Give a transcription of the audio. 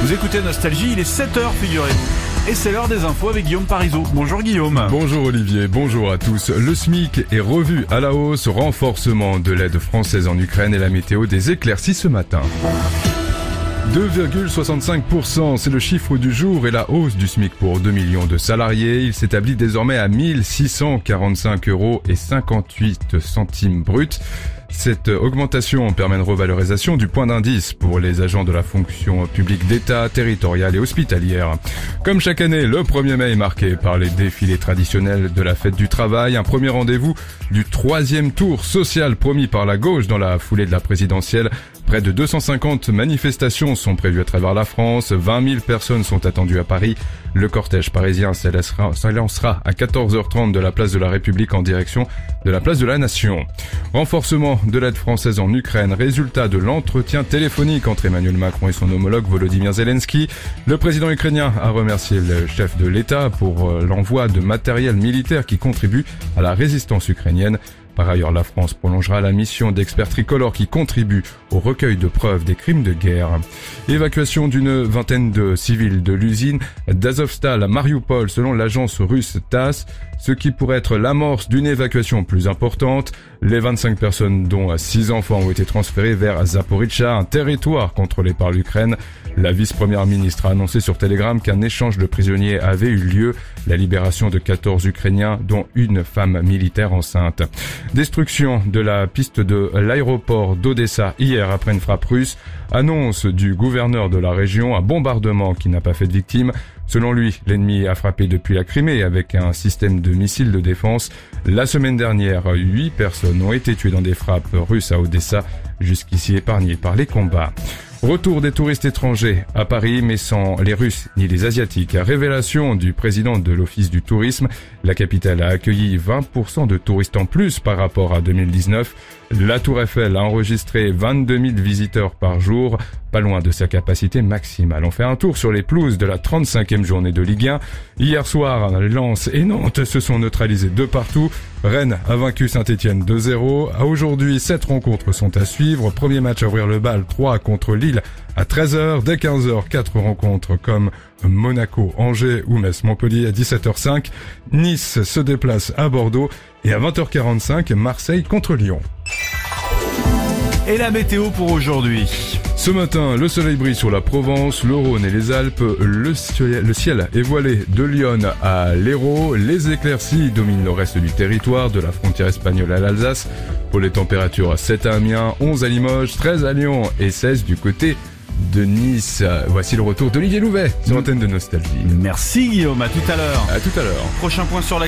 Vous écoutez Nostalgie, il est 7h, figurez-vous. Et c'est l'heure des infos avec Guillaume Parisot. Bonjour Guillaume. Bonjour Olivier, bonjour à tous. Le SMIC est revu à la hausse, renforcement de l'aide française en Ukraine et la météo des éclaircies ce matin. 2,65%, c'est le chiffre du jour et la hausse du SMIC pour 2 millions de salariés. Il s'établit désormais à 1645 euros et 58 centimes bruts. Cette augmentation permet une revalorisation du point d'indice pour les agents de la fonction publique d'État, territoriale et hospitalière. Comme chaque année, le 1er mai est marqué par les défilés traditionnels de la fête du travail, un premier rendez-vous du troisième tour social promis par la gauche dans la foulée de la présidentielle. Près de 250 manifestations sont prévues à travers la France, 20 000 personnes sont attendues à Paris. Le cortège parisien s'élancera à 14h30 de la place de la République en direction de la place de la Nation. Renforcement de l'aide française en Ukraine, résultat de l'entretien téléphonique entre Emmanuel Macron et son homologue Volodymyr Zelensky. Le président ukrainien a remercié le chef de l'État pour euh, l'envoi de matériel militaire qui contribue à la résistance ukrainienne. Par ailleurs, la France prolongera la mission d'experts tricolores qui contribuent au recueil de preuves des crimes de guerre. Évacuation d'une vingtaine de civils de l'usine d'Azovstal à Mariupol selon l'agence russe TASS, ce qui pourrait être l'amorce d'une évacuation plus importante. Les 25 personnes dont 6 enfants ont été transférées vers Zaporizhzhia, un territoire contrôlé par l'Ukraine. La vice-première ministre a annoncé sur Telegram qu'un échange de prisonniers avait eu lieu, la libération de 14 Ukrainiens dont une femme militaire enceinte. Destruction de la piste de l'aéroport d'Odessa hier après une frappe russe. Annonce du gouverneur de la région, un bombardement qui n'a pas fait de victimes. Selon lui, l'ennemi a frappé depuis la Crimée avec un système de missiles de défense. La semaine dernière, huit personnes ont été tuées dans des frappes russes à Odessa, jusqu'ici épargnées par les combats. Retour des touristes étrangers à Paris, mais sans les Russes ni les Asiatiques. Révélation du président de l'Office du tourisme. La capitale a accueilli 20% de touristes en plus par rapport à 2019. La Tour Eiffel a enregistré 22 000 visiteurs par jour, pas loin de sa capacité maximale. On fait un tour sur les pelouses de la 35e journée de Ligue 1. Hier soir, Lens et Nantes se sont neutralisés de partout. Rennes a vaincu Saint-Etienne 2-0. À aujourd'hui, 7 rencontres sont à suivre. Premier match à ouvrir le bal, 3 contre Lille à 13h. Dès 15h, 4 rencontres comme Monaco, Angers ou Metz-Montpellier à 17h05. Nice se déplace à Bordeaux et à 20h45, Marseille contre Lyon. Et la météo pour aujourd'hui ce matin, le soleil brille sur la Provence, le Rhône et les Alpes. Le ciel, est voilé de Lyon à l'Hérault. Les éclaircies dominent le reste du territoire, de la frontière espagnole à l'Alsace. Pour les températures, 7 à Amiens, 11 à Limoges, 13 à Lyon et 16 du côté de Nice. Voici le retour d'Olivier Louvet sur l'antenne de Nostalgie. Merci Guillaume, à tout à l'heure. À tout à l'heure. Prochain point sur la